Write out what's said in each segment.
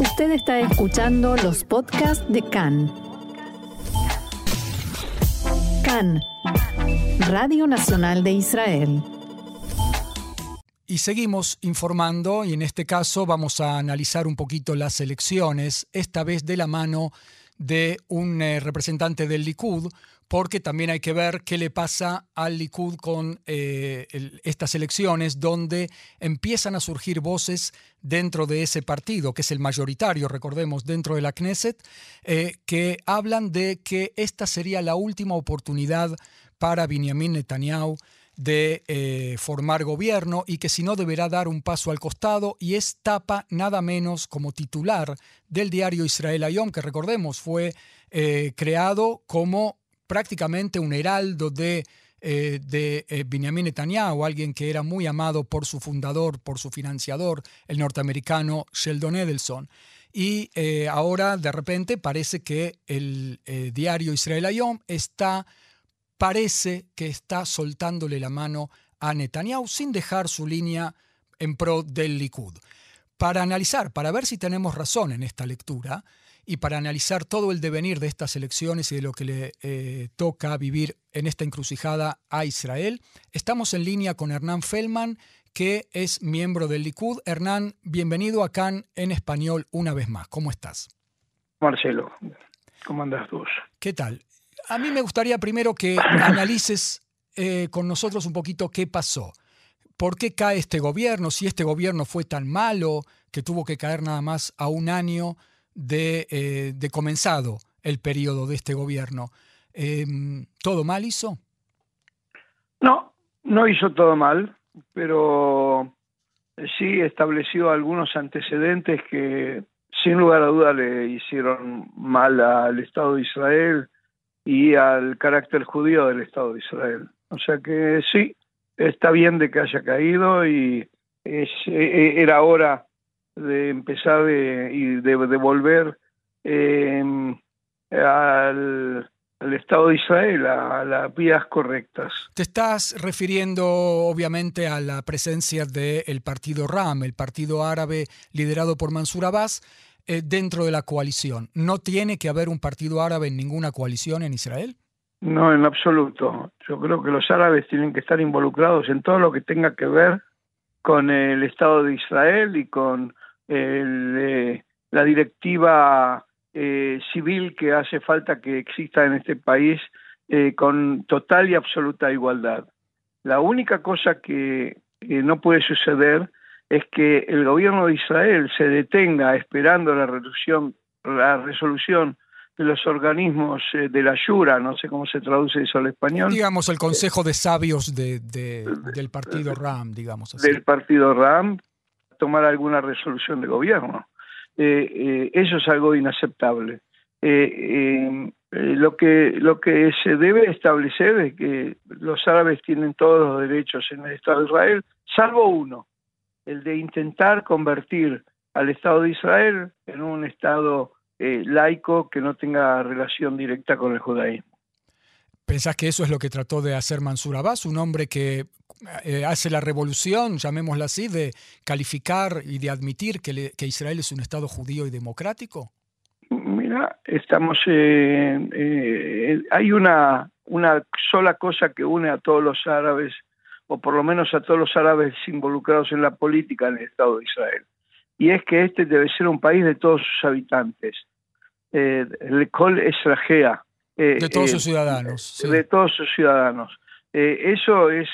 Usted está escuchando los podcasts de CAN. CAN, Radio Nacional de Israel. Y seguimos informando y en este caso vamos a analizar un poquito las elecciones, esta vez de la mano de un eh, representante del Likud, porque también hay que ver qué le pasa al Likud con eh, estas elecciones, donde empiezan a surgir voces dentro de ese partido, que es el mayoritario, recordemos, dentro de la Knesset, eh, que hablan de que esta sería la última oportunidad para Benjamin Netanyahu de eh, formar gobierno y que si no deberá dar un paso al costado y es tapa nada menos como titular del diario Israel Ayom, que recordemos fue creado como prácticamente un heraldo de, eh, de eh, Benjamin Netanyahu, alguien que era muy amado por su fundador, por su financiador, el norteamericano Sheldon Edelson. Y eh, ahora de repente parece que el diario Israel Ayom está, parece que está soltándole la mano a Netanyahu sin dejar su línea en pro del Likud. Para analizar, para ver si tenemos razón en esta lectura, y para analizar todo el devenir de estas elecciones y de lo que le eh, toca vivir en esta encrucijada a Israel, estamos en línea con Hernán Feldman, que es miembro del Likud. Hernán, bienvenido acá en español una vez más. ¿Cómo estás? Marcelo, ¿cómo andas tú? ¿Qué tal? A mí me gustaría primero que analices eh, con nosotros un poquito qué pasó. ¿Por qué cae este gobierno? Si este gobierno fue tan malo que tuvo que caer nada más a un año eh, de, comenzado el periodo de este gobierno. Em, ¿Todo mal hizo? No, no hizo todo mal, pero sí estableció algunos antecedentes que sin lugar a duda le hicieron mal al Estado de Israel y al carácter judío del Estado de Israel. O sea que sí, está bien de que haya caído y es, e, e, era hora de empezar de, y de, volver em, al, Estado de Israel, a, las vías correctas. Te estás refiriendo obviamente a la presencia del partido RAM, el partido árabe liderado por Mansur Abbas, eh, dentro de la coalición. ¿No tiene que haber un partido árabe en ninguna coalición en Israel? No, en absoluto. Yo creo que los árabes tienen que estar involucrados en todo lo que tenga que ver con el Estado de Israel y con eh, la directiva eh, civil que hace falta que exista en este país eh, con total y absoluta igualdad. La única cosa que, no puede suceder es que el gobierno de Israel se detenga esperando la resolución, la resolución de los organismos de la Yura, no sé cómo se traduce eso al español. Digamos el Consejo de Sabios de, del partido RAM, digamos así. Del partido RAM, tomar alguna resolución de gobierno. Eh, eh, eso es algo inaceptable. Eh, lo que lo que se debe establecer es que los árabes tienen todos los derechos en el Estado de Israel, salvo uno, el de intentar convertir al Estado de Israel en un Estado laico que no tenga relación directa con el judaísmo. ¿Pensás que eso es lo que trató de hacer Mansur Abbas, un hombre que eh, hace la revolución, llamémosla así, de calificar y de admitir que, Israel es un Estado judío y democrático? Mira, estamos. Eh, eh, hay una, una sola cosa que une a todos los árabes, o por lo menos a todos los árabes involucrados en la política en el Estado de Israel, y es que este debe ser un país de todos sus habitantes. el Col Esrajea, eh, de todos sus eh, ciudadanos. De todos sus ciudadanos. Eh, eso es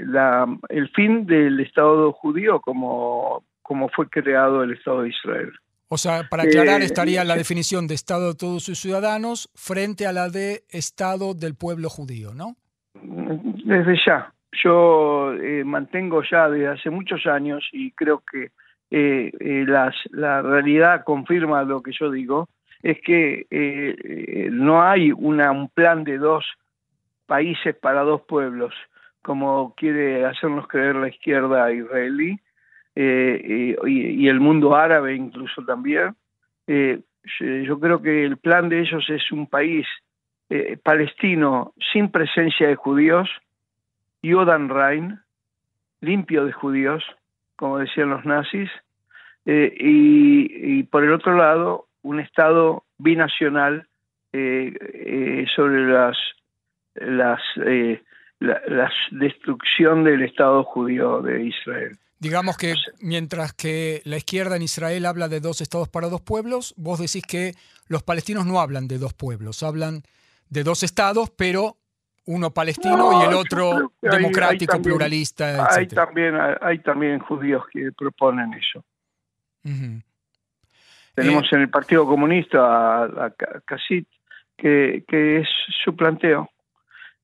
la, el fin del Estado judío como, como fue creado el Estado de Israel. O sea, para aclarar, estaría la definición de Estado de todos sus ciudadanos frente a la de Estado del pueblo judío, ¿no? Desde ya. Yo mantengo ya desde hace muchos años y creo que las, la realidad confirma lo que yo digo, es que eh, no hay una, un plan de dos países para dos pueblos, como quiere hacernos creer la izquierda israelí eh, y, el mundo árabe incluso también. Eh, yo creo que el plan de ellos es un país palestino sin presencia de judíos, Yodan Rein, limpio de judíos, como decían los nazis, y, por el otro lado, un Estado binacional sobre las, las, la destrucción del Estado judío de Israel. Digamos que mientras que la izquierda en Israel habla de dos estados para dos pueblos, vos decís que los palestinos no hablan de dos pueblos, hablan de dos estados, pero uno palestino y el otro democrático, pluralista. Hay también, hay también judíos que proponen eso. Tenemos eh, en el Partido Comunista a, a que, que es su planteo.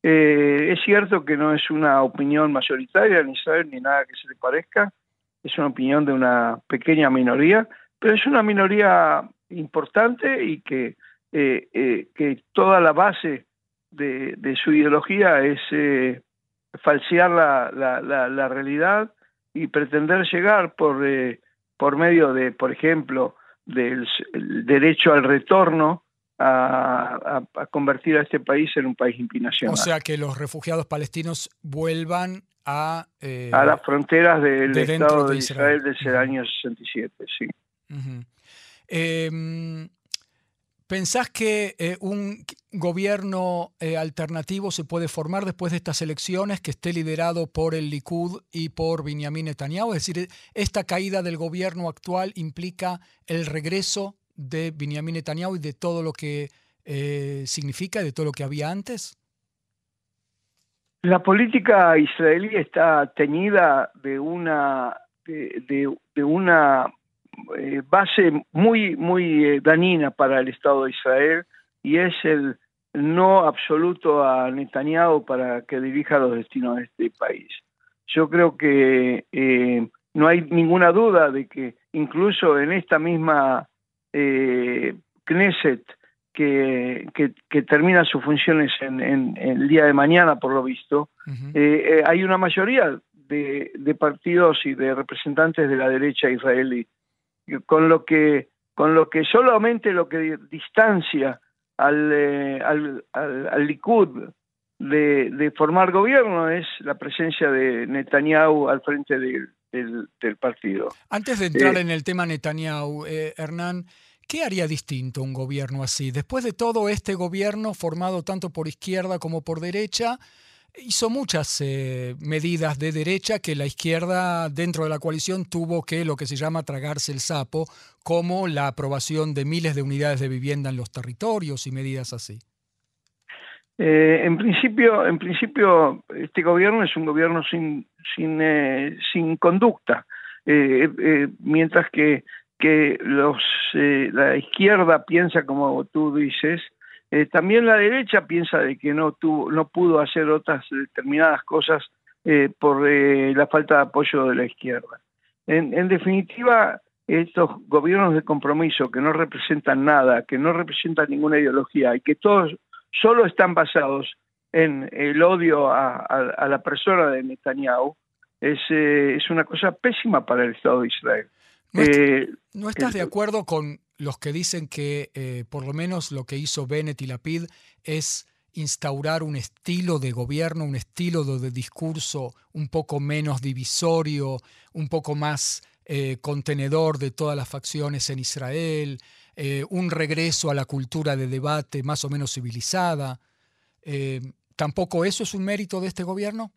Eh, es cierto que no es una opinión mayoritaria en Israel ni nada que se le parezca, es una opinión de una pequeña minoría, pero es una minoría importante y que, eh, eh, que toda la base de, su ideología es falsear la, la, realidad y pretender llegar por, por medio de, por ejemplo, del derecho al retorno a, convertir a este país en un país impinacional. O sea, que los refugiados palestinos vuelvan a... Eh, a las fronteras del Estado de Israel, desde el año 67, sí. Em, ¿Pensás que eh, un gobierno eh, alternativo se puede formar después de estas elecciones que esté liderado por el Likud y por Benjamin Netanyahu? Es decir, ¿esta caída del gobierno actual implica el regreso de Benjamin Netanyahu y de todo lo que eh, significa, de todo lo que había antes? La política israelí está teñida de una, de, una eh, base muy, muy eh, dañina para el Estado de Israel y es el no absoluto a Netanyahu para que dirija los destinos de este país. Yo creo que no hay ninguna duda de que incluso en esta misma eh, Knesset, que, que, termina sus funciones en, el día de mañana, por lo visto, eh, eh, hay una mayoría de, de, partidos y de representantes de la derecha israelí, con lo que, con lo que solamente lo que distancia al, eh, al, al, Likud de, de, formar gobierno es la presencia de Netanyahu al frente del, del, partido. Antes de entrar en el tema Netanyahu, Hernán, ¿Qué haría distinto un gobierno así? Después de todo, este gobierno, formado tanto por izquierda como por derecha, hizo muchas eh, medidas de derecha que la izquierda dentro de la coalición tuvo que lo que se llama tragarse el sapo, como la aprobación de miles de unidades de vivienda en los territorios y medidas así. Eh, en principio, en principio, este gobierno es un gobierno sin sin, eh, sin conducta, mientras que que los, eh, la izquierda piensa como tú dices, eh, también la derecha piensa de que no, tuvo, no pudo hacer otras determinadas cosas eh, por la falta de apoyo de la izquierda. En, definitiva, estos gobiernos de compromiso que no representan nada, que no representan ninguna ideología y que todos solo están basados en el odio a, a la persona de Netanyahu, es, es una cosa pésima para el Estado de Israel. Eh, ¿No, estás de acuerdo con los que dicen que eh, por lo menos lo que hizo Bennett y Lapid es instaurar un estilo de gobierno, un estilo de, discurso un poco menos divisorio, un poco más eh, contenedor de todas las facciones en Israel, un regreso a la cultura de debate más o menos civilizada? ¿Tampoco eso es un mérito de este gobierno?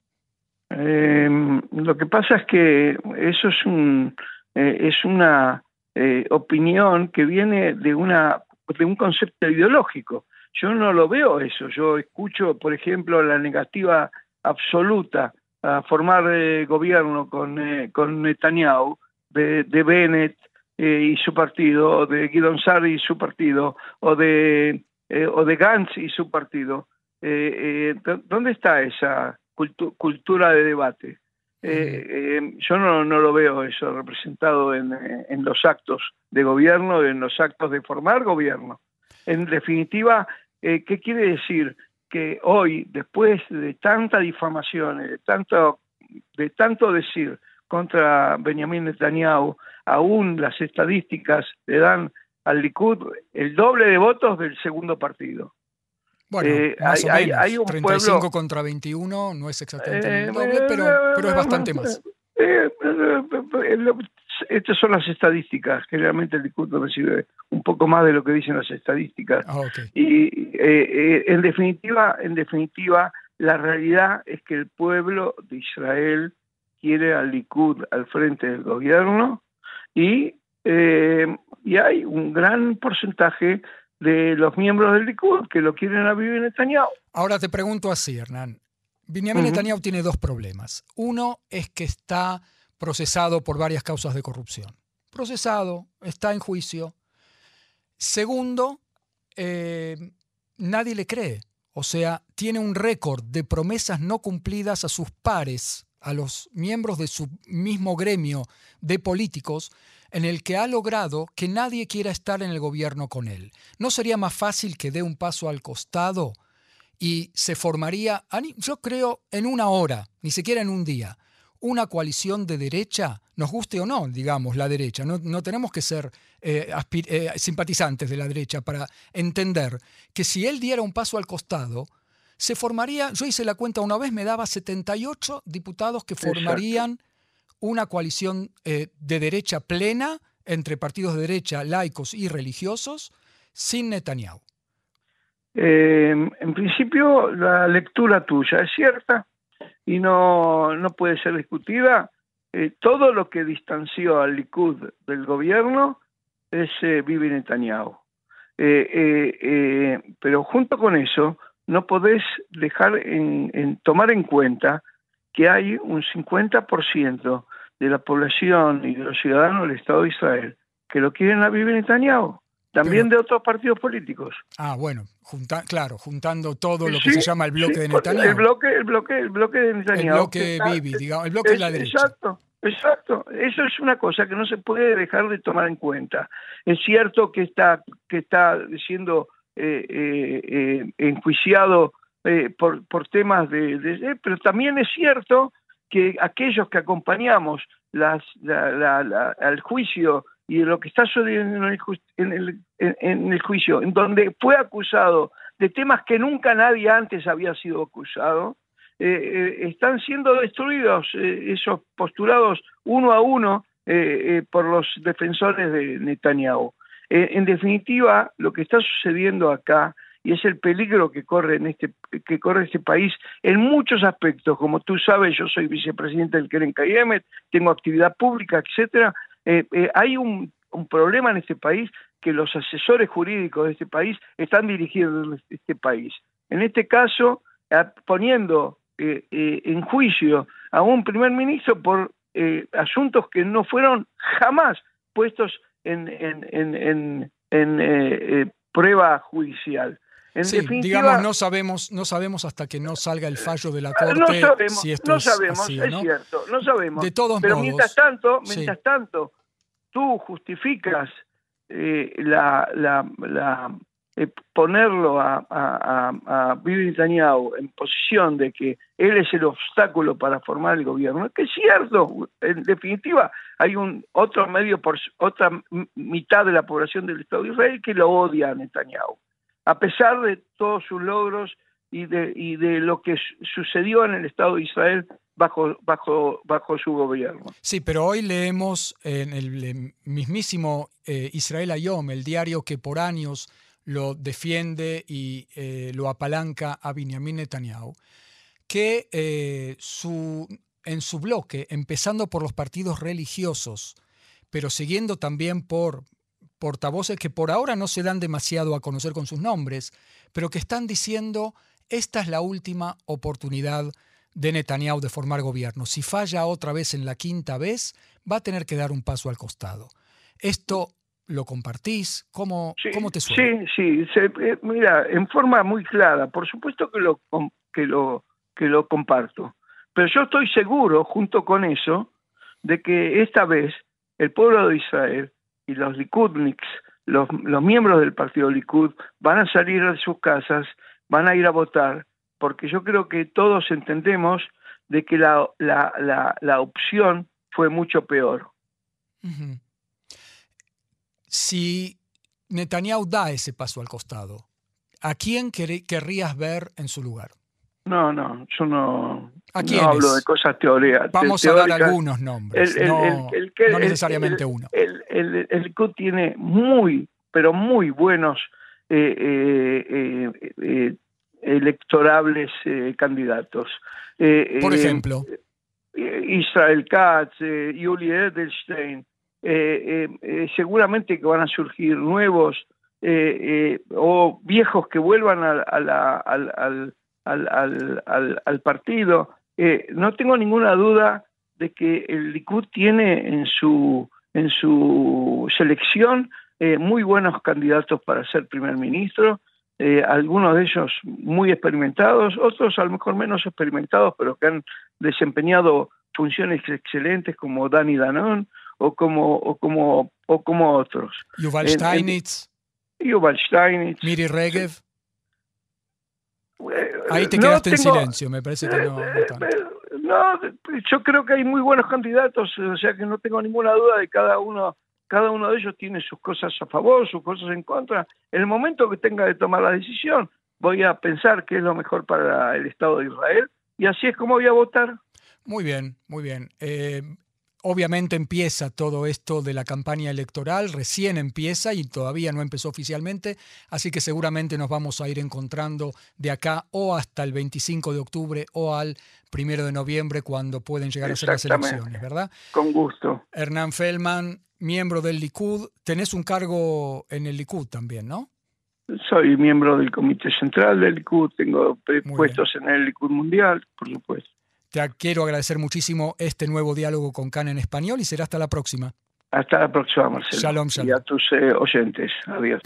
lo que pasa es que eso es un eh, es una eh, opinión que viene de, una, de un concepto ideológico. Yo no lo veo eso. Yo escucho, por ejemplo, la negativa absoluta a formar eh, gobierno con, con Netanyahu, de, de Bennett y su partido, o de Guidon Sari y su partido, o de, o de Gantz y su partido. ¿Dónde está esa cultura de debate? Eh, eh, yo no, no, lo veo eso representado en, en, los actos de gobierno, en los actos de formar gobierno. En definitiva, eh, ¿qué quiere decir? Que hoy, después de tanta difamación, de tanto, de tanto decir contra Benjamin Netanyahu, aún las estadísticas le dan al Likud el doble de votos del segundo partido. Bueno, eh, hay, un 35 contra 21 no es exactamente el eh, doble, pero, pero es bastante más. Eh, estas son las estadísticas. Generalmente el discurso recibe un poco más de lo que dicen las estadísticas. Ah, y eh, en definitiva, en definitiva, la realidad es que el pueblo de Israel quiere al Likud al frente del gobierno y, y hay un gran porcentaje de los miembros del Likud que lo quieren a Bibi Netanyahu. Ahora te pregunto así, Hernán. Benjamin Netanyahu tiene dos problemas. Uno es que está procesado por varias causas de corrupción. Procesado, está en juicio. Segundo, eh, nadie le cree. O sea, tiene un récord de promesas no cumplidas a sus pares, a los miembros de su mismo gremio de políticos, en el que ha logrado que nadie quiera estar en el gobierno con él. ¿No sería más fácil que dé un paso al costado y se formaría, yo creo, en una hora, ni siquiera en un día, una coalición de derecha, nos guste o no, digamos, la derecha. No, tenemos que ser eh, eh, simpatizantes de la derecha para entender que si él diera un paso al costado, se formaría, yo hice la cuenta una vez, me daba 78 diputados que formarían una coalición eh, de derecha plena entre partidos de derecha, laicos y religiosos, sin Netanyahu. en principio, la lectura tuya es cierta y no, no puede ser discutida. Eh, todo lo que distanció al Likud del gobierno es eh, Bibi Netanyahu. Eh, pero junto con eso, no podés dejar en, tomar en cuenta que hay un 50% de la población y de los ciudadanos del Estado de Israel que lo quieren a Bibi Netanyahu. También de otros partidos políticos. Ah, bueno, claro, juntando todo lo que se llama el bloque de Netanyahu. El bloque, el bloque, el bloque de Netanyahu. El bloque Bibi, digamos, el bloque de la derecha. Exacto, exacto. Eso es una cosa que no se puede dejar de tomar en cuenta. Es cierto que está, que está siendo enjuiciado eh, por, por temas de, Pero también es cierto que aquellos que acompañamos las, al juicio y lo que está sucediendo en el, en, el, juicio, en donde fue acusado de temas que nunca nadie antes había sido acusado, eh, eh, están siendo destruidos eh, esos postulados uno a uno por los defensores de Netanyahu. En definitiva, lo que está sucediendo acá y es el peligro que corre en este que corre este país en muchos aspectos. Como tú sabes, yo soy vicepresidente del Keren Kayemet, tengo actividad pública, etcétera, eh, eh, hay un, problema en este país que los asesores jurídicos de este país están dirigiendo este país. En este caso, poniendo eh, en juicio a un primer ministro por asuntos que no fueron jamás puestos en, en, prueba judicial. sí, digamos, no sabemos, no sabemos hasta que no salga el fallo de la Corte no sabemos, si esto no sabemos, es, cierto, no sabemos. De todos Pero mientras tanto, mientras tanto, tú justificas eh, la, la, eh, ponerlo a, a, a, Bibi Netanyahu en posición de que él es el obstáculo para formar el gobierno, que es cierto, en definitiva hay un otro medio por otra mitad de la población del Estado de Israel que lo odia a Netanyahu, a pesar de todos sus logros y de, y de lo que sucedió en el Estado de Israel bajo, bajo, bajo su gobierno. Sí, pero hoy leemos en el mismísimo eh, Israel Ayom, el diario que por años lo defiende y eh, lo apalanca a Benjamin Netanyahu, que eh, su, en su bloque, empezando por los partidos religiosos, pero siguiendo también por portavoces que por ahora no se dan demasiado a conocer con sus nombres, pero que están diciendo, esta es la última oportunidad de Netanyahu de formar gobierno. Si falla otra vez en la quinta vez, va a tener que dar un paso al costado. ¿Esto lo compartís? ¿Cómo, ¿cómo te suena? Sí, sí, eh, mira, en forma muy clara, por supuesto que lo, que, lo, que lo comparto, pero yo estoy seguro, junto con eso, de que esta vez el pueblo de Israel y los Likudniks, los, miembros del partido Likud, van a salir de sus casas, van a ir a votar porque yo creo que todos entendemos de que la, la, la, opción fue mucho peor. Si Netanyahu da ese paso al costado, ¿a quién querrías ver en su lugar? No, no, yo no, ¿A no hablo de cosas teóricas. Vamos a dar algunos nombres, El- el- no, el- necesariamente uno. El, el, el Likud tiene muy, pero muy buenos eh, eh, eh, eh, electorables eh, candidatos. Por ejemplo, Israel Katz, Yuli Edelstein, seguramente que van a surgir nuevos o viejos que vuelvan a, a la- al, al, al, al, al- al partido. Eh, no tengo ninguna duda de que el Likud tiene en su, en su selección eh, muy buenos candidatos para ser primer ministro, eh, algunos de ellos muy experimentados, otros a lo mejor menos experimentados, pero que han desempeñado funciones excelentes como Dani Danon o como, o como, o como otros. Yuval en- en- Steinitz, Yuval Steinitz. Miri Regev, ahí te no quedaste en tengo- silencio, me parece que no, no Eh, eh, no, yo creo que hay muy buenos candidatos, o sea que no tengo ninguna duda de cada uno, cada uno de ellos tiene sus cosas a favor, sus cosas en contra. En el momento que tenga de tomar la decisión, voy a pensar qué es lo mejor para el Estado de Israel y así es como voy a votar. Muy bien, muy bien. Eh, obviamente empieza todo esto de la campaña electoral, recién empieza y todavía no empezó oficialmente, así que seguramente nos vamos a ir encontrando de acá o hasta el 25 de octubre o al primero de noviembre cuando pueden llegar a ser las elecciones, ¿verdad? Con gusto. Hernán Feldman, miembro del Likud, tenés un cargo en el Likud también, ¿no? Soy miembro del Comité Central del Likud, tengo puestos en el Likud Mundial, por supuesto. Te quiero agradecer muchísimo este nuevo diálogo con Can en español y será hasta la próxima. Hasta la próxima, Marcelo. Shalom, shalom. Y a tus eh, oyentes. Adiós.